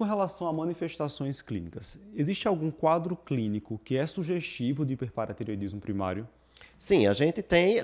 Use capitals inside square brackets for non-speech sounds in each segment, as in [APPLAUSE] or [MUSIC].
com relação a manifestações clínicas, existe algum quadro clínico que é sugestivo de hiperparatireoidismo primário? Sim, a gente tem,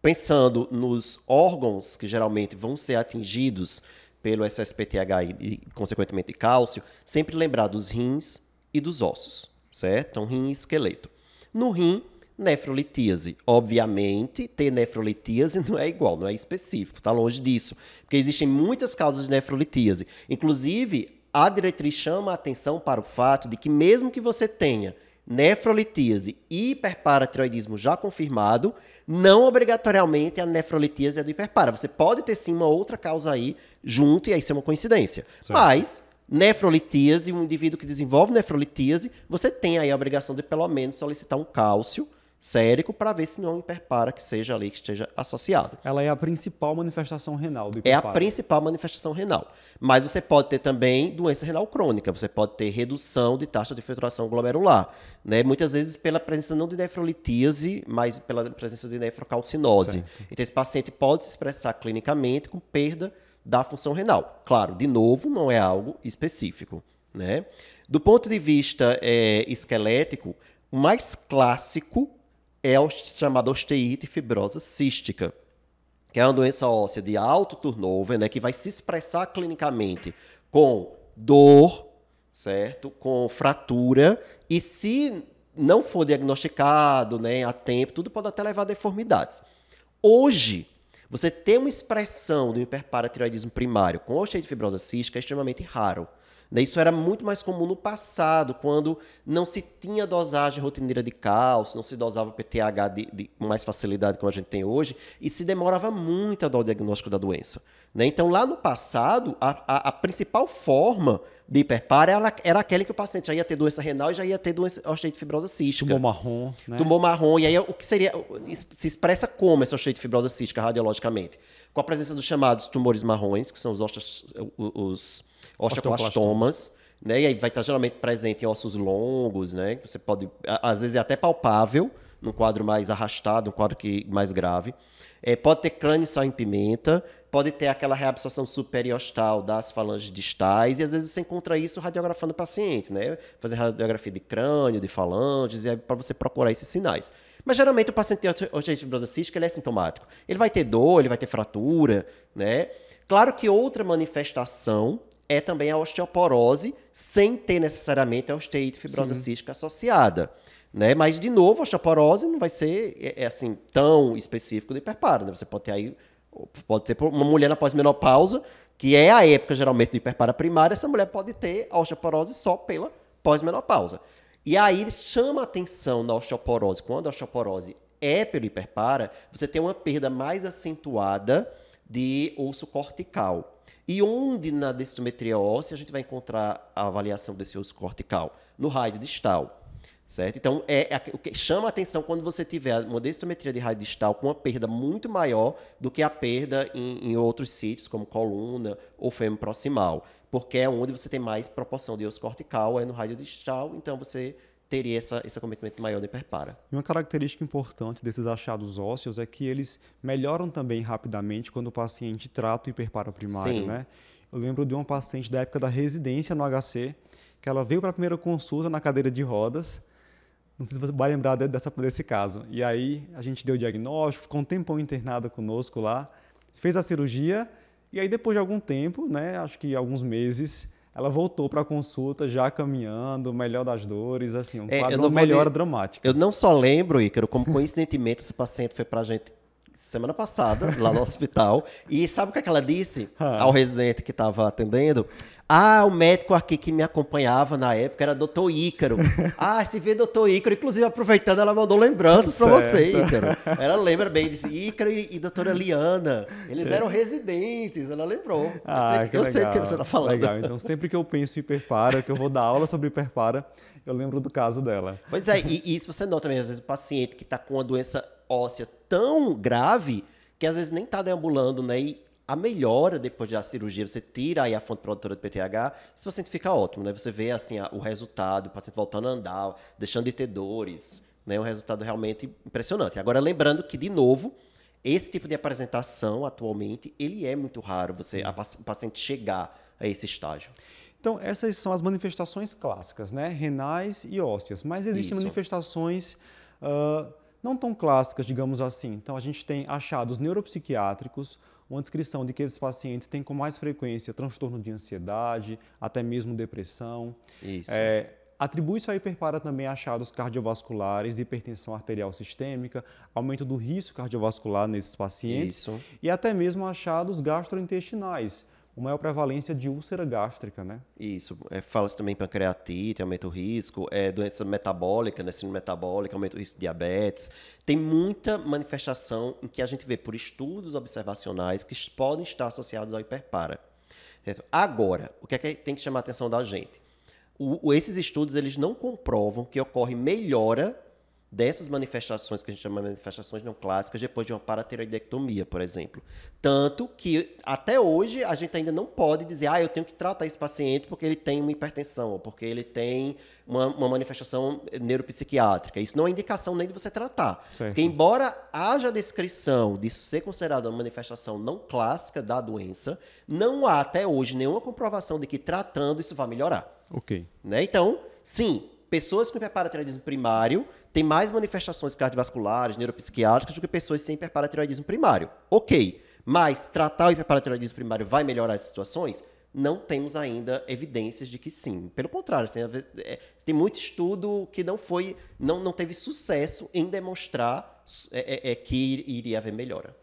pensando nos órgãos que geralmente vão ser atingidos pelo SSPTH e, consequentemente, cálcio, sempre lembrar dos rins e dos ossos, certo? Então, rim e esqueleto. No rim, nefrolitíase. Obviamente, ter nefrolitíase [LAUGHS] não é igual, não é específico, está longe disso. Porque existem muitas causas de nefrolitíase. Inclusive, a diretriz chama a atenção para o fato de que, mesmo que você tenha nefrolitíase e hiperparatiroidismo já confirmado, não obrigatoriamente a nefrolitíase é do hiperpara. Você pode ter sim uma outra causa aí junto e aí ser uma coincidência. Certo. Mas nefrolitíase, um indivíduo que desenvolve nefrolitíase, você tem aí a obrigação de pelo menos solicitar um cálcio sérico para ver se não é um hiperpara que seja ali que esteja associado. Ela é a principal manifestação renal do hiperpara. É a principal manifestação renal. Mas você pode ter também doença renal crônica, você pode ter redução de taxa de filtração glomerular, né? Muitas vezes pela presença não de nefrolitíase, mas pela presença de nefrocalcinose. Certo. Então esse paciente pode se expressar clinicamente com perda da função renal. Claro, de novo, não é algo específico, né? Do ponto de vista é, esquelético, o mais clássico é a chamada osteite fibrosa cística, que é uma doença óssea de alto turnover, né, que vai se expressar clinicamente com dor, certo? Com fratura e se não for diagnosticado, né, a tempo, tudo pode até levar a deformidades. Hoje, você ter uma expressão do hiperparatiroidismo primário com osteite fibrosa cística é extremamente raro. Né? Isso era muito mais comum no passado, quando não se tinha dosagem rotineira de cálcio, não se dosava PTH de, de, com mais facilidade como a gente tem hoje, e se demorava muito a dar o diagnóstico da doença. Né? Então, lá no passado, a, a, a principal forma de hiperpar era, era aquela que o paciente já ia ter doença renal e já ia ter doença osteite fibrosa cística. Tumor marrom, né? Tumor marrom. E aí, o que seria... Se expressa como essa osteite fibrosa cística radiologicamente? Com a presença dos chamados tumores marrons, que são os, ostos, os osteoclastomas, né? E aí vai estar geralmente presente em ossos longos, né? Você pode, às vezes é até palpável, num quadro mais arrastado, um quadro que, mais grave. É, pode ter crânio sal em pimenta, pode ter aquela reabsorção superiostal das falanges distais, e às vezes você encontra isso radiografando o paciente, né? Fazer radiografia de crânio, de falanges, é para você procurar esses sinais. Mas geralmente o paciente tem osteoartrite fibrosa cística, ele é sintomático. Ele vai ter dor, ele vai ter fratura, né? Claro que outra manifestação é também a osteoporose, sem ter necessariamente a osteite fibrosa Sim. cística associada. Né? Mas, de novo, a osteoporose não vai ser é, é assim tão específico do hiperparo. Né? Você pode ter aí, pode ser uma mulher na pós-menopausa, que é a época geralmente do hiperpara primária, essa mulher pode ter a osteoporose só pela pós-menopausa. E aí chama a atenção na osteoporose, quando a osteoporose é pelo hiperpara, você tem uma perda mais acentuada de osso cortical. E onde na densitometria óssea a gente vai encontrar a avaliação desse osso cortical? No raio distal. Certo? Então, é, é, o que chama a atenção quando você tiver uma densitometria de raio distal com uma perda muito maior do que a perda em, em outros sítios, como coluna ou fêmur proximal. Porque é onde você tem mais proporção de osso cortical, é no raio distal, então você teria essa, esse acometimento maior de hiperpara. E uma característica importante desses achados ósseos é que eles melhoram também rapidamente quando o paciente trata o hiperpara primário, Sim. né? Eu lembro de uma paciente da época da residência no HC, que ela veio para a primeira consulta na cadeira de rodas, não sei se você vai lembrar dessa, desse caso. E aí a gente deu o diagnóstico, ficou um tempão internada conosco lá, fez a cirurgia, e aí depois de algum tempo, né, acho que alguns meses, ela voltou para a consulta já caminhando, melhor das dores, assim, um é, quadro, melhora de... dramática. Eu não só lembro, Ícaro, como coincidentemente esse paciente foi para a gente semana passada, lá no [LAUGHS] hospital, e sabe o que, é que ela disse ah. ao residente que estava atendendo? Ah, o médico aqui que me acompanhava na época era doutor Ícaro. [LAUGHS] ah, se vê doutor Ícaro. Inclusive, aproveitando, ela mandou lembranças para você, Ícaro. [LAUGHS] Ela lembra bem, disse Ícaro e, e doutora Liana. Eles eram residentes, ela lembrou. Ah, eu sei, eu sei do que você está falando. Legal, então sempre que eu penso em hiperpara, que eu vou dar aula sobre hiperpara, eu lembro do caso dela. Pois é, e, e isso você nota também, às vezes o paciente que está com uma doença óssea tão grave que às vezes nem está deambulando, né? E a melhora depois da cirurgia, você tira aí a fonte produtora de PTH, esse paciente fica ótimo, né? Você vê assim o resultado, o paciente voltando a andar, deixando de ter dores, né? Um resultado realmente impressionante. Agora lembrando que de novo, esse tipo de apresentação atualmente, ele é muito raro você a, o paciente chegar a esse estágio. Então, essas são as manifestações clássicas, né? renais e ósseas. Mas existem Isso. manifestações uh, não tão clássicas, digamos assim. Então, a gente tem achados neuropsiquiátricos, uma descrição de que esses pacientes têm com mais frequência transtorno de ansiedade, até mesmo depressão. Isso. É, Atribui-se ao hiperpara também achados cardiovasculares, hipertensão arterial sistêmica, aumento do risco cardiovascular nesses pacientes Isso. e até mesmo achados gastrointestinais, uma maior prevalência de úlcera gástrica, né? Isso. É, Fala-se também pancreatite, aumenta o risco, é, doença metabólica, né, síndrome metabólica, aumenta o risco de diabetes. Tem muita manifestação em que a gente vê por estudos observacionais que podem estar associados ao hiperpara. Certo? Agora, o que é que tem que chamar a atenção da gente? O, esses estudos eles não comprovam que ocorre melhora dessas manifestações que a gente chama de manifestações não clássicas depois de uma paratiroidectomia, por exemplo. Tanto que até hoje a gente ainda não pode dizer, ah, eu tenho que tratar esse paciente porque ele tem uma hipertensão ou porque ele tem uma, uma manifestação neuropsiquiátrica. Isso não é indicação nem de você tratar. Certo. Porque embora haja descrição disso ser considerada uma manifestação não clássica da doença, não há até hoje nenhuma comprovação de que tratando isso vai melhorar. Ok. Né? Então, sim, pessoas com hiperparatiroidismo primário têm mais manifestações cardiovasculares, neuropsiquiátricas do que pessoas sem hiperparatiroidismo primário. Ok, mas tratar o hiperparatiroidismo primário vai melhorar as situações? Não temos ainda evidências de que sim. Pelo contrário, assim, é, tem muito estudo que não foi, não, não teve sucesso em demonstrar é, é, é que iria haver melhora.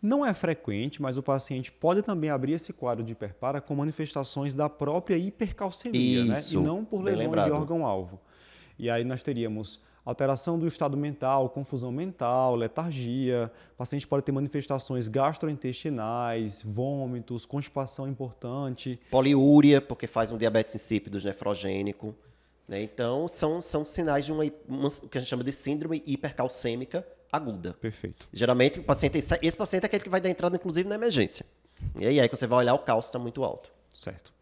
Não é frequente, mas o paciente pode também abrir esse quadro de hiperpara com manifestações da própria hipercalcemia, Isso, né? e não por lesões de órgão-alvo. E aí nós teríamos alteração do estado mental, confusão mental, letargia. O paciente pode ter manifestações gastrointestinais, vômitos, constipação importante. Poliúria, porque faz um diabetes insípido nefrogênico. Né? Então, são, são sinais de uma, uma, o que a gente chama de síndrome hipercalcêmica aguda. Perfeito. Geralmente, o paciente, esse paciente é aquele que vai dar entrada, inclusive, na emergência. E aí, aí que você vai olhar, o cálcio está muito alto. Certo.